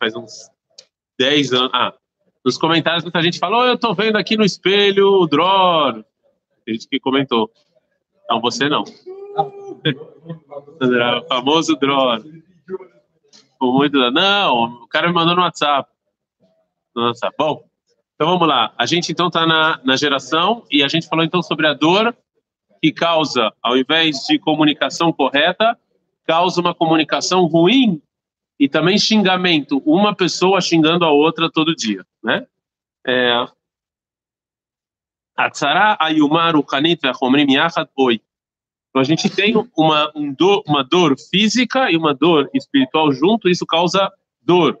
faz uns 10 anos. Ah, nos comentários muita gente falou, oh, eu tô vendo aqui no espelho o Dror. Tem gente que comentou. Não, você não. o famoso Dror. Muito... Não, o cara me mandou no WhatsApp. No WhatsApp. Bom, então vamos lá. A gente então está na, na geração e a gente falou então sobre a dor que causa, ao invés de comunicação correta, causa uma comunicação ruim e também xingamento, uma pessoa xingando a outra todo dia, né? É, Atzara ayumar ukanit ve'achomrim yachad oi. Então a gente tem uma, um uma dor física e uma dor espiritual junto, isso causa dor.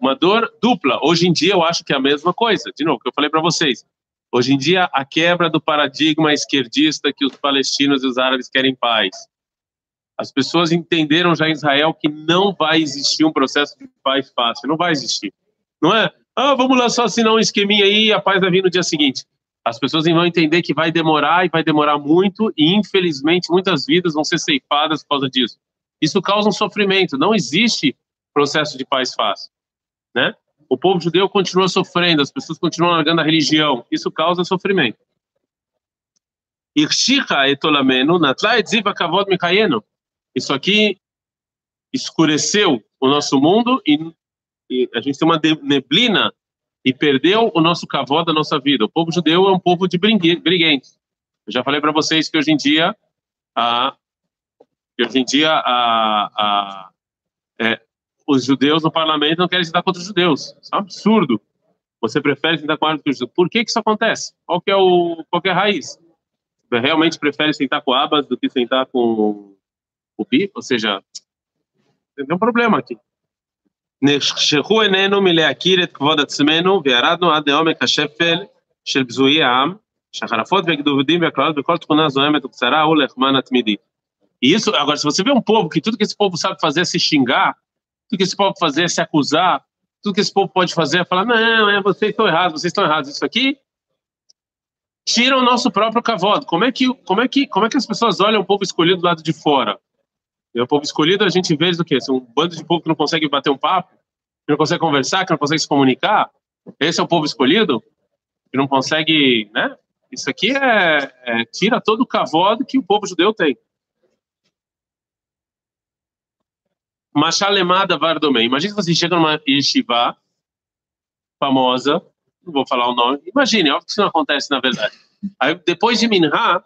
Uma dor dupla. Hoje em dia eu acho que é a mesma coisa. De novo, que eu falei para vocês. Hoje em dia, a quebra do paradigma esquerdista que os palestinos e os árabes querem paz. As pessoas entenderam já em Israel que não vai existir um processo de paz fácil, não vai existir. Não é? Ah, vamos lá só assinar um esqueminha aí e a paz vai vir no dia seguinte. As pessoas vão entender que vai demorar e vai demorar muito e infelizmente muitas vidas vão ser ceifadas por causa disso. Isso causa um sofrimento. Não existe processo de paz fácil, né? O povo judeu continua sofrendo, as pessoas continuam largando a religião. Isso causa sofrimento. Isso aqui escureceu o nosso mundo e, e, a gente tem uma neblina e perdeu o nosso cavó da nossa vida. O povo judeu é um povo de briguentes. Eu já falei para vocês que hoje em dia, a, que hoje em dia a, a, é, os judeus no parlamento não querem sentar contra os judeus. Isso é um absurdo. Você prefere sentar com os judeus. Por que, que isso acontece? Qual que é, o, qual que é a raiz? Você realmente prefere sentar com abas do que sentar com o pi? Ou seja, tem um problema aqui. נחשכו עינינו מלהכיר את כבוד עצמנו וירדנו עד לעומק השפל של בזויי העם, שהחרפות והגדודים והקללות וכל תכונה זוהמת וקצרה הוא לחמן התמידי. E isso, agora, se você vê um povo que tudo que esse povo sabe fazer é se xingar, tudo que esse povo fazer é se acusar, tudo que esse povo pode fazer é falar, não, é, vocês estão errados, vocês estão errados, isso aqui tira o nosso próprio cavalo. Como é que, como é que, como é que as pessoas olham o povo escolhido do lado de fora? E o povo escolhido a gente vê do quê? Um bando de povo que não consegue bater um papo, que não consegue conversar, que não consegue se comunicar. Esse é o povo escolhido? Que não consegue, né? Isso aqui é, é tira todo o cavalo que o povo judeu tem. Machalemada Vardomei. Imagina se você chega numa yeshiva famosa, não vou falar o nome, imagine, óbvio que isso não acontece na verdade. Aí depois de Minha,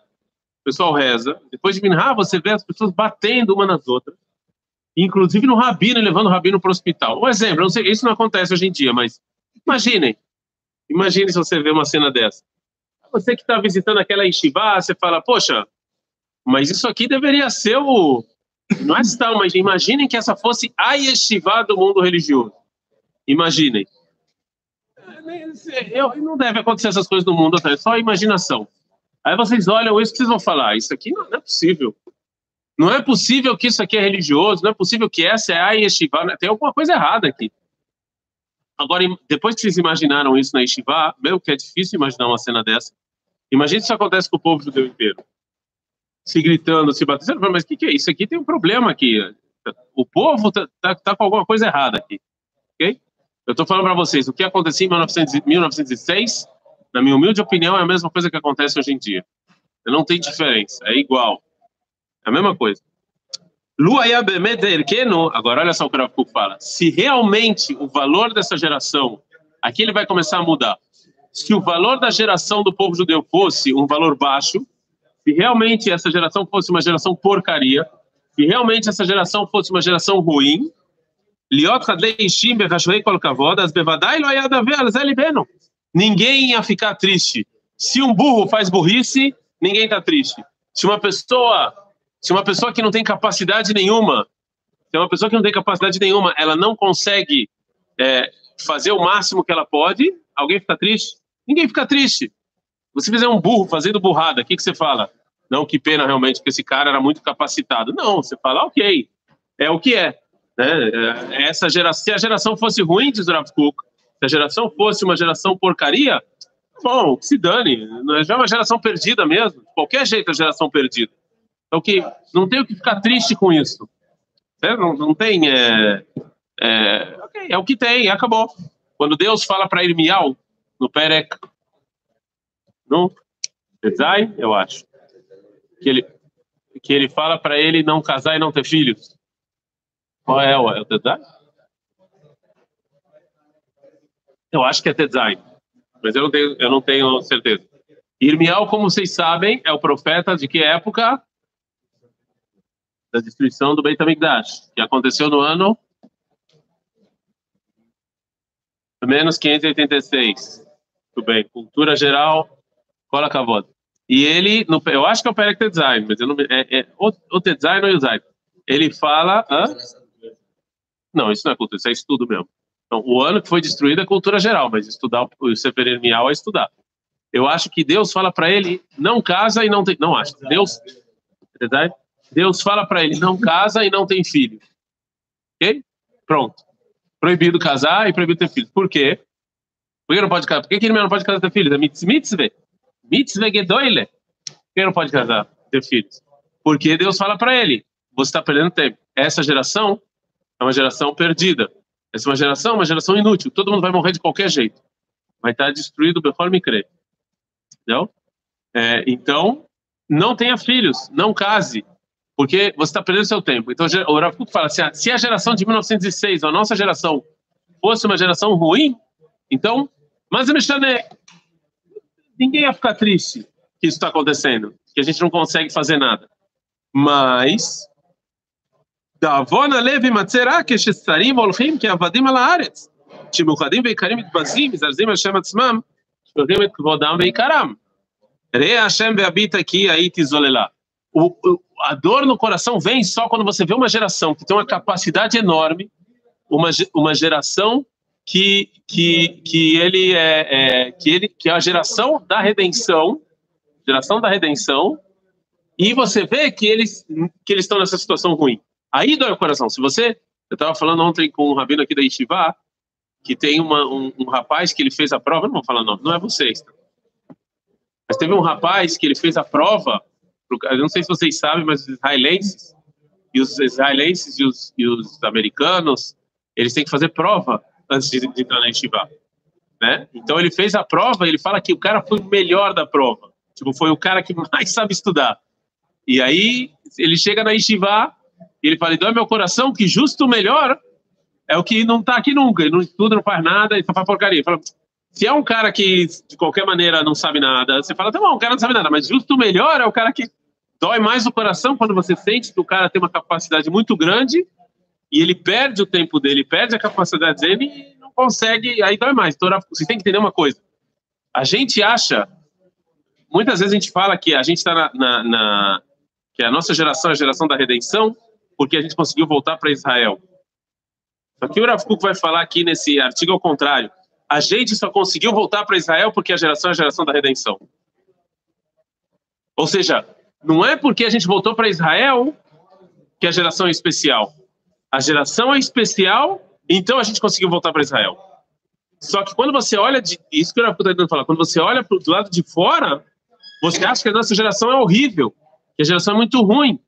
pessoal reza, depois de Minha, você vê as pessoas batendo uma nas outras, inclusive no rabino, levando o rabino para o hospital. Um exemplo, não sei, isso não acontece hoje em dia, mas imaginem, imagine se você vê uma cena dessa. Você que está visitando aquela yeshiva, você fala, poxa, mas isso aqui deveria ser o, não é tal, mas imaginem que essa fosse a yeshiva do mundo religioso. Imaginem. Eu, não deve acontecer essas coisas no mundo, é só imaginação. Aí vocês olham isso que vocês vão falar, isso aqui não, não, é possível. Não é possível que isso aqui é religioso, não é possível que essa é a yeshiva, né? tem alguma coisa errada aqui. Agora, depois que vocês imaginaram isso na yeshiva, meu, que é difícil imaginar uma cena dessa. Imagine se isso acontece com o povo judeu inteiro se gritando, se batendo. Mas o que, que é isso? Aqui tem um problema aqui. O povo tá, tá, tá com alguma coisa errada aqui. Ok? Eu estou falando para vocês, o que aconteceu em 1900, 1906, na minha humilde opinião, é a mesma coisa que acontece hoje em dia. Não tem diferença, é igual. É a mesma coisa. Agora, olha só o que o Kuk fala. Se realmente o valor dessa geração, aqui ele vai começar a mudar. Se o valor da geração do povo judeu fosse um valor baixo, se realmente essa geração fosse uma geração porcaria, se realmente essa geração fosse uma geração ruim, ninguém ia ficar triste. Se um burro faz burrice, ninguém está triste. Se uma pessoa, se uma pessoa que não tem capacidade nenhuma, se uma pessoa que não tem capacidade nenhuma, ela não consegue é, fazer o máximo que ela pode, alguém fica triste? Ninguém fica triste. Você fizer um burro fazendo burrada, o que, que você fala? Não, que pena realmente que esse cara era muito capacitado. Não, você fala, ok, é o que é. Né? É, essa geração, se a geração fosse ruim, diz Rav Kuk, se a geração fosse uma geração porcaria, bom, se dane, já é uma geração perdida mesmo. De qualquer jeito, a geração perdida. Então, que não tem o que ficar triste com isso. Não, não tem. É, É, okay, é o que tem, acabou. Quando Deus fala para Irmial, no Perek, no Design, eu acho, que ele, que ele fala para ele não casar e não ter filhos. Qual é o, é o design? Eu acho que é design, mas eu não tenho, eu não tenho certeza. Irmial, como vocês sabem, é o profeta de que época? Da destruição do Beit HaMikdash, que aconteceu no ano menos 586. Tudo bem. Cultura geral, cola cavota. E ele, no, eu acho que é o Perek Design, mas eu não, é, é, o, o ou o Design. Ele fala. Hã? Não, isso não é cultura, isso é estudo mesmo. Então, o ano que foi destruído é cultura geral, mas estudar o Sefer Ermial é estudar. Eu acho que Deus fala para ele, não casa e não tem. Não acho. Deus. Verdade? Deus fala para ele, não casa e não tem filho. Ok? Pronto. Proibido casar e proibido ter filho. Por quê? Por que não pode casar? Por que, ele não pode casar e ter filhos? É mitzvah. Mitzvah gedoile. Por que não pode casar, ter filhos? Porque Deus fala para ele, você está perdendo tempo. Essa geração é uma geração perdida. É uma geração, uma geração inútil. Todo mundo vai morrer de qualquer jeito. Vai estar destruído conforme crê. Entendeu? É, então, não tenha filhos, não case, porque você está perdendo seu tempo. Então, o Rav fala assim, ah, se a geração de 1906, a nossa geração, fosse uma geração ruim, então, mas ninguém ia ficar triste que isso está acontecendo, que a gente não consegue fazer nada. Mas, דאבון הלב יימצא רק כששרים הולכים כעבדים על הארץ, שמאוחדים ויקרים מתבזים, מזרזים על שם עצמם, שולחים את כבודם ויקרם. ראה השם והביטה כי הייתי זוללה. a dor no coração vem só quando você vê uma geração que tem uma capacidade enorme, uma, uma geração que, que, que ele é, é, que ele que é a geração da redenção, geração da redenção, e você vê que eles que eles estão nessa situação ruim. Aí dói o coração. Se você, eu estava falando ontem com um rabino aqui da Yeshiva, que tem uma, um, um, rapaz que ele fez a prova, não vou falar nome, não é vocês, tá? mas teve um rapaz que ele fez a prova, eu não sei se vocês sabem, mas os israelenses e os israelenses e os, e os americanos, eles têm que fazer prova antes de, de entrar na Yeshiva. Né? Então ele fez a prova, ele fala que o cara foi o melhor da prova. Tipo, foi o cara que mais sabe estudar. E aí ele chega na Yeshiva e ele fala, e dói meu coração que justo melhor é o que não está aqui nunca, ele não estuda, não faz nada, ele só faz porcaria. Fala, se é um cara que de qualquer maneira não sabe nada, você fala, tá bom, o cara não sabe nada, mas justo o melhor é o cara que dói mais o coração quando você sente que o cara tem uma capacidade muito grande e ele perde o tempo dele, perde a capacidade dele e não consegue, aí dói mais. Então, você tem que entender uma coisa. A gente acha, muitas vezes a gente fala que a gente está na, na, na, que a nossa geração é a geração da redenção, porque a gente conseguiu voltar para Israel. Só que o Rav vai falar aqui nesse artigo ao contrário. A gente só conseguiu voltar para Israel porque a geração é a geração da redenção. Ou seja, não é porque a gente voltou para Israel que a geração é especial a geração é especial, então a gente conseguiu voltar para Israel. Só que quando você olha, de, isso que eu estava tentando falar, quando você olha do lado de fora, você acha que a nossa geração é horrível, que a geração é muito ruim,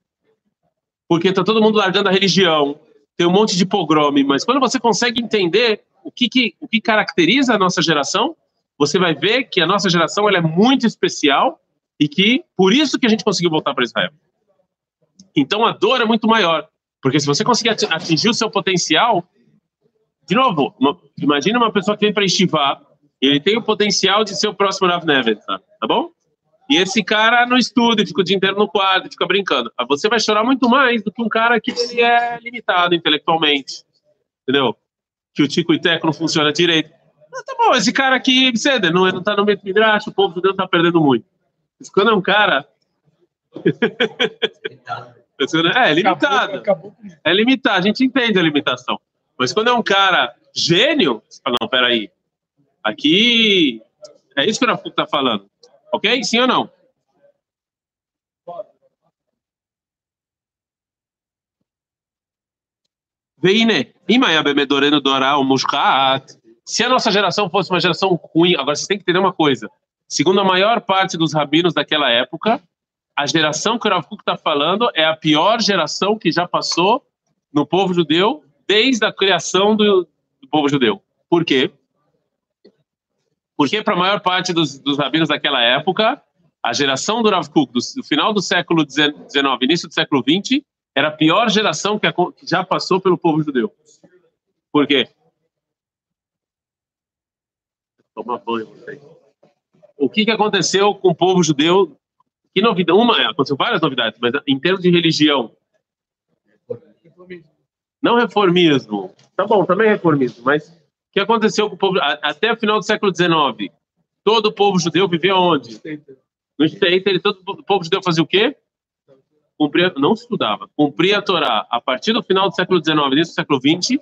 porque está todo mundo largando a religião, tem um monte de pogrome, mas quando você consegue entender o que, que, o que caracteriza a nossa geração, você vai ver que a nossa geração ela é muito especial e que por isso que a gente conseguiu voltar para Israel. Então a dor é muito maior. Porque se você conseguir atingir o seu potencial, de novo, imagina uma pessoa que vem para estivar, ele tem o potencial de ser o próximo Rav Neves, tá? tá bom? E esse cara não estuda, fica o dia inteiro no quadro, fica brincando. Você vai chorar muito mais do que um cara que ele é limitado intelectualmente, entendeu? Que o tico e teco não funciona direito. Ah, tá bom, esse cara aqui, você não, não tá no meio midrash, o povo de Deus tá perdendo muito. Mas quando é um cara... É, é limitado. Acabou, acabou. É limitado, a gente entende a limitação. Mas quando é um cara gênio, você fala, não, peraí, aqui é isso que o Rafuco está falando. Ok? Sim ou não? Veine, se a nossa geração fosse uma geração ruim, agora você tem que entender uma coisa. Segundo a maior parte dos rabinos daquela época, a geração que o Rav está falando é a pior geração que já passou no povo judeu desde a criação do, do povo judeu. Por quê? Porque para a maior parte dos, dos rabinos daquela época, a geração do Rav Kuk, do, do final do século XIX, início do século XX, era a pior geração que, a, que já passou pelo povo judeu. Por quê? Banho, O que, que aconteceu com o povo judeu? Que novidade? Uma, aconteceu várias novidades, mas em termos de religião. Não reformismo. Tá bom, também reformismo, mas que aconteceu com o povo até o final do século XIX? Todo o povo judeu vivia onde? No Stater, todo o povo judeu fazia o quê? Cumpria, não estudava, cumpria a Torá. A partir do final do século XIX, início do século XX,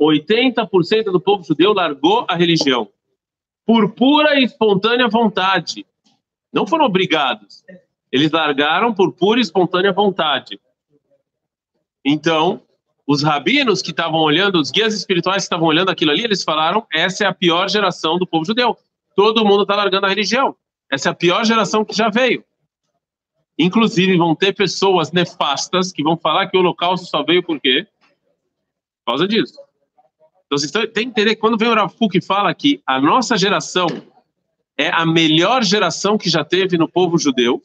80% do povo judeu largou a religião por pura e espontânea vontade. Não foram obrigados. Eles largaram por pura e espontânea vontade. Então, os rabinos que estavam olhando, os guias espirituais que estavam olhando aquilo ali, eles falaram: essa é a pior geração do povo judeu. Todo mundo está largando a religião. Essa é a pior geração que já veio. Inclusive, vão ter pessoas nefastas que vão falar que o holocausto só veio por quê? Por causa disso. Então, vocês têm que entender quando vem o Rav que fala que a nossa geração é a melhor geração que já teve no povo judeu,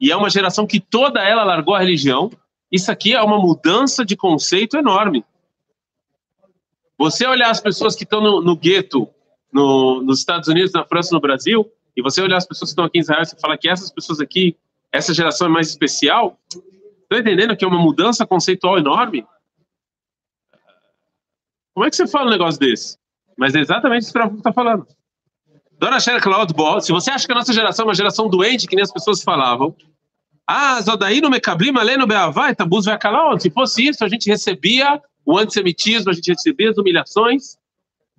e é uma geração que toda ela largou a religião, isso aqui é uma mudança de conceito enorme. Você olhar as pessoas que estão no, no gueto, no, nos Estados Unidos, na França, no Brasil, e você olhar as pessoas que estão aqui em Israel e falar que essas pessoas aqui, essa geração é mais especial, estão entendendo que é uma mudança conceitual enorme? Como é que você fala um negócio desse? Mas é exatamente isso que o está falando. Dona Sher Claude se você acha que a nossa geração é uma geração doente, que nem as pessoas falavam, ah, Zodaí no Mekablim, no Beavai, Tabuz calar. Se fosse isso, a gente recebia o antissemitismo, a gente recebia as humilhações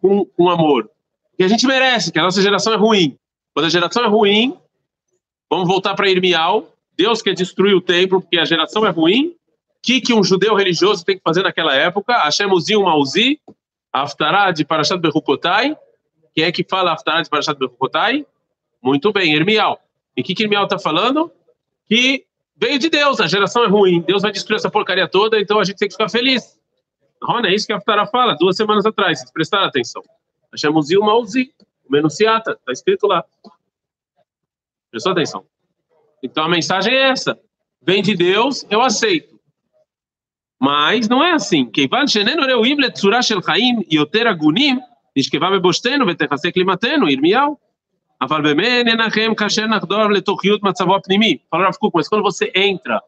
com, com amor. Que a gente merece, que a nossa geração é ruim. Quando a geração é ruim, vamos voltar para Irmial. Deus quer destruir o templo porque a geração é ruim. O que, que um judeu religioso tem que fazer naquela época? Hashem Uzim Mauzi, Aftará de Parashat Bechukotai. Quem é que fala Aftará de Parashat Bechukotai? Muito bem, Irmial. E o que, que Irmial está falando? que veio de Deus, a geração é ruim, Deus vai destruir essa porcaria toda, então a gente tem que ficar feliz. Rona, é isso que a Ftara fala duas semanas atrás, vocês prestaram atenção. Achamos o Mauzi, o Menunciata, está escrito lá. Prestou atenção. Então a mensagem é essa: vem de Deus, eu aceito. Mas não é assim. Keivan shenenu reuim letzura shel chaim yoter agunim, nishkevá irmial. Fala Rav Kuk, mas quando você entra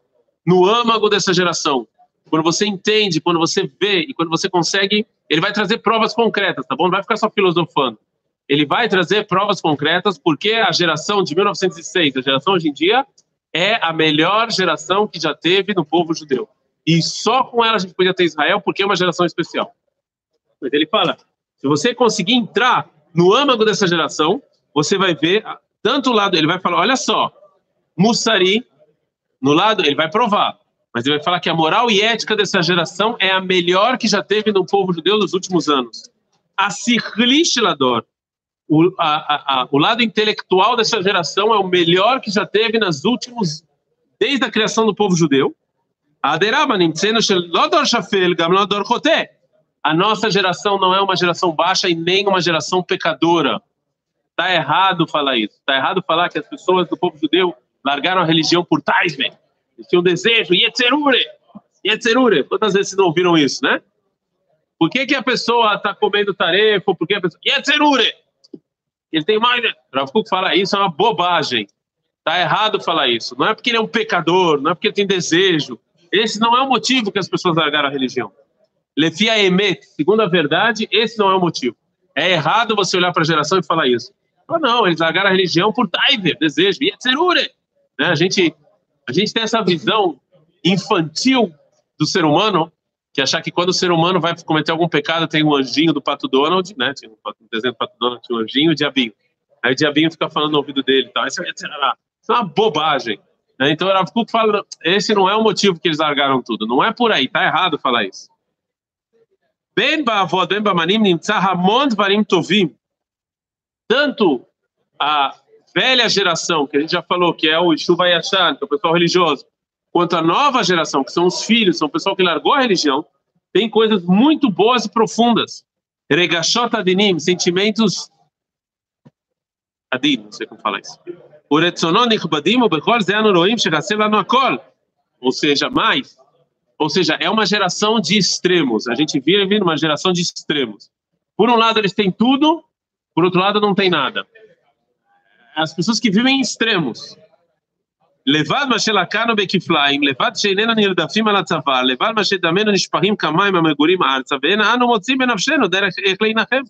no âmago dessa geração, quando você entende, quando você vê e quando você consegue, ele vai trazer provas concretas, tá bom? Não vai ficar só filosofando. Ele vai trazer provas concretas porque a geração de 1906, a geração hoje em dia, é a melhor geração que já teve no povo judeu. E só com ela a gente podia ter Israel porque é uma geração especial. Mas ele fala, se você conseguir entrar no âmago dessa geração, você vai ver, tanto o lado, ele vai falar, olha só, Mussari, no lado, ele vai provar, mas ele vai falar que a moral e ética dessa geração é a melhor que já teve no povo judeu nos últimos anos. A Sirlishlador, o, a, a, o lado intelectual dessa geração é o melhor que já teve nas últimos, desde a criação do povo judeu. A nossa geração não é uma geração baixa e nem uma geração pecadora. Está errado falar isso. Está errado falar que as pessoas do povo judeu largaram a religião por Taismen. Eles tinham desejo. Yetzerure! Yetzerure! Quantas vezes vocês não ouviram isso, né? Por que, que a pessoa está comendo tarefa? Por que a pessoa... Yetzerure! Ele tem mais... Rav Kuk fala isso, é uma bobagem. Está errado falar isso. Não é porque ele é um pecador, não é porque ele tem desejo. Esse não é o motivo que as pessoas largaram a religião. Lefia Emet, segundo a verdade, esse não é o motivo. É errado você olhar para a geração e falar isso. Ou não, eles largaram a religião por taiver, desejo, yetzerure. Né? A, gente, a gente tem essa visão infantil do ser humano, que achar que quando o ser humano vai cometer algum pecado, tem um anjinho do Pato Donald, né? Tinha um desenho do Pato Donald, tinha um anjinho e o diabinho. Aí o diabinho fica falando no ouvido dele e tal. É, isso é uma bobagem. Né? Então o Rav fala, esse não é o motivo que eles largaram tudo. Não é por aí, tá errado falar isso. Ben ba'avod, ben ba'manim, nimtza hamon dvarim tovim tanto a velha geração, que a gente já falou, que é o Chuva Yashan, que é o pessoal religioso, quanto a nova geração, que são os filhos, são o pessoal que largou a religião, tem coisas muito boas e profundas. Regashot adinim, sentimentos adim, não sei como falar isso. Ou seja, mais. Ou seja, é uma geração de extremos. A gente vive numa geração de extremos. Por um lado, eles têm tudo, por outro lado, não tem nada. As pessoas que vivem em extremos. Levado Levad Mashelakano Bekiflaim, levado Sheinena Nirdafim Alatzavá, Levad Mashedameno Nishpahim Kamaim Amegurim Arza, Vena Anomotzim benavsheno Derech Echleinachem.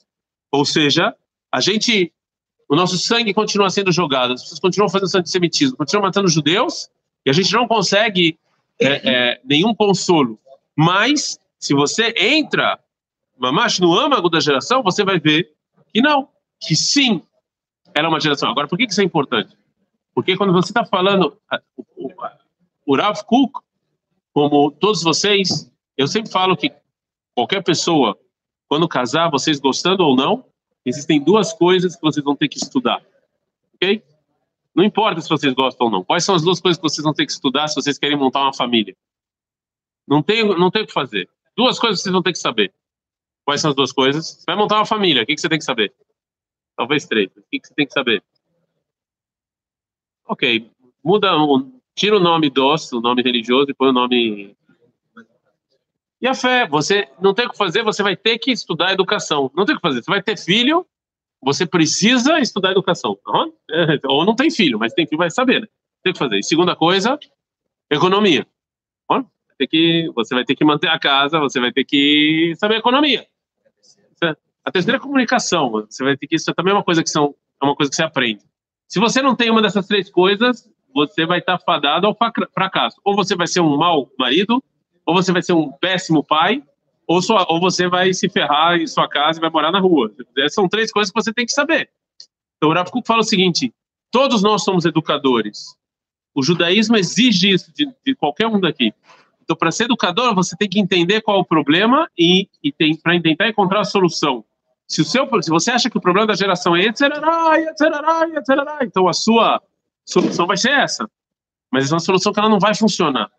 Ou seja, a gente, o nosso sangue continua sendo jogado, as pessoas continuam fazendo antissemitismo, continuam matando judeus, e a gente não consegue é, é, nenhum consolo. Mas, se você entra mamacho no âmago da geração, você vai ver que não que sim, era uma geração. Agora, por que isso é importante? Porque quando você está falando, o, o Rav Kuk, como todos vocês, eu sempre falo que qualquer pessoa, quando casar, vocês gostando ou não, existem duas coisas que vocês vão ter que estudar. Ok? Não importa se vocês gostam ou não. Quais são as duas coisas que vocês vão ter que estudar se vocês querem montar uma família? Não tem, não tem o que fazer. Duas coisas vocês vão ter que saber. Quais são as duas coisas? Você vai montar uma família. O que, que você tem que saber? Talvez três. O que, que você tem que saber? Ok, muda, tira o nome doce, o nome religioso e põe o nome. E a fé, você não tem o que fazer, você vai ter que estudar educação. Não tem o que fazer, você vai ter filho, você precisa estudar educação. Ou não tem filho, mas tem filho, vai saber, né? Tem que fazer. E segunda coisa, economia. Vai ter que, você vai ter que manter a casa, você vai ter que saber economia. A terceira é comunicação. Você vai ter que isso é também uma coisa que são é uma coisa que você aprende. Se você não tem uma dessas três coisas, você vai estar fadado ao fracasso. Ou você vai ser um mau marido, ou você vai ser um péssimo pai, ou, sua, ou você vai se ferrar em sua casa e vai morar na rua. Essas são três coisas que você tem que saber. Então, o Rav fala o seguinte: todos nós somos educadores. O judaísmo exige isso de, de qualquer um daqui. Então, para ser educador, você tem que entender qual é o problema e, e para tentar encontrar a solução. Se, o seu, se você acha que o problema da geração é etc, etc, etc, então a sua solução vai ser essa. Mas é uma solução que ela não vai funcionar.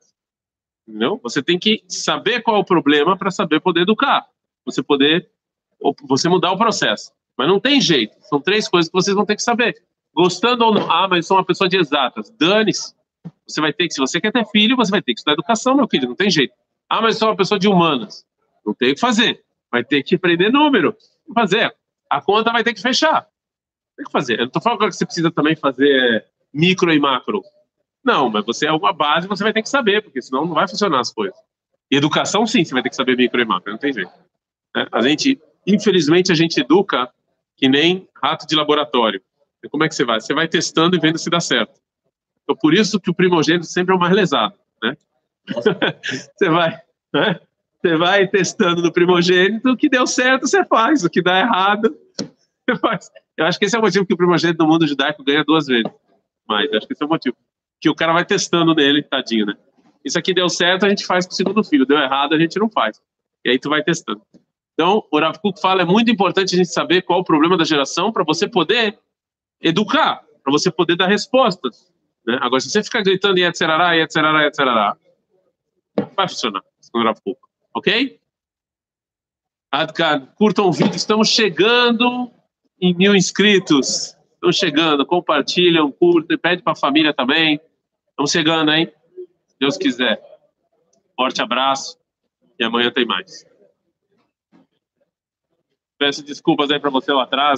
Entendeu? Você tem que saber qual é o problema para saber poder educar. Você poder você mudar o processo. Mas não tem jeito. São três coisas que vocês vão ter que saber. Gostando ou não. Ah, mas sou uma pessoa de exatas. Dane-se. Você vai ter que, se você quer ter filho, você vai ter que estudar educação, meu filho. Não tem jeito. Ah, mas sou uma pessoa de humanas. Não tem o que fazer. Vai ter que aprender número fazer. A conta vai ter que fechar. Tem que fazer. Eu não estou falando que você precisa também fazer micro e macro. Não, mas você é uma base, você vai ter que saber, porque senão não vai funcionar as coisas. Educação, sim, você vai ter que saber micro e macro, não tem jeito. É, a gente, infelizmente, a gente educa que nem rato de laboratório. Como é que você vai? Você vai testando e vendo se dá certo. Então, por isso que o primogênito sempre é o mais lesado, né? você vai, né? Você vai testando no primogênito, o que deu certo você faz, o que dá errado você faz. Eu acho que esse é o motivo que o primogênito no mundo judaico ganha duas vezes. Mas acho que esse é o motivo. Que o cara vai testando nele, tadinho, né? Isso aqui deu certo, a gente faz com o segundo filho. Deu errado, a gente não faz. E aí tu vai testando. Então, o Rav Kuk fala, é muito importante a gente saber qual o problema da geração para você poder educar, para você poder dar respostas. Né? Agora, se você ficar gritando etc, etc, etc, não vai funcionar, segundo o Rav Kuk ok? Adkan, curtam o vídeo, estamos chegando em mil inscritos. Estamos chegando, compartilham, curtem, pede para a família também. Estamos chegando, hein? Se Deus quiser. Forte abraço e amanhã tem mais. Peço desculpas aí para você lá atrás.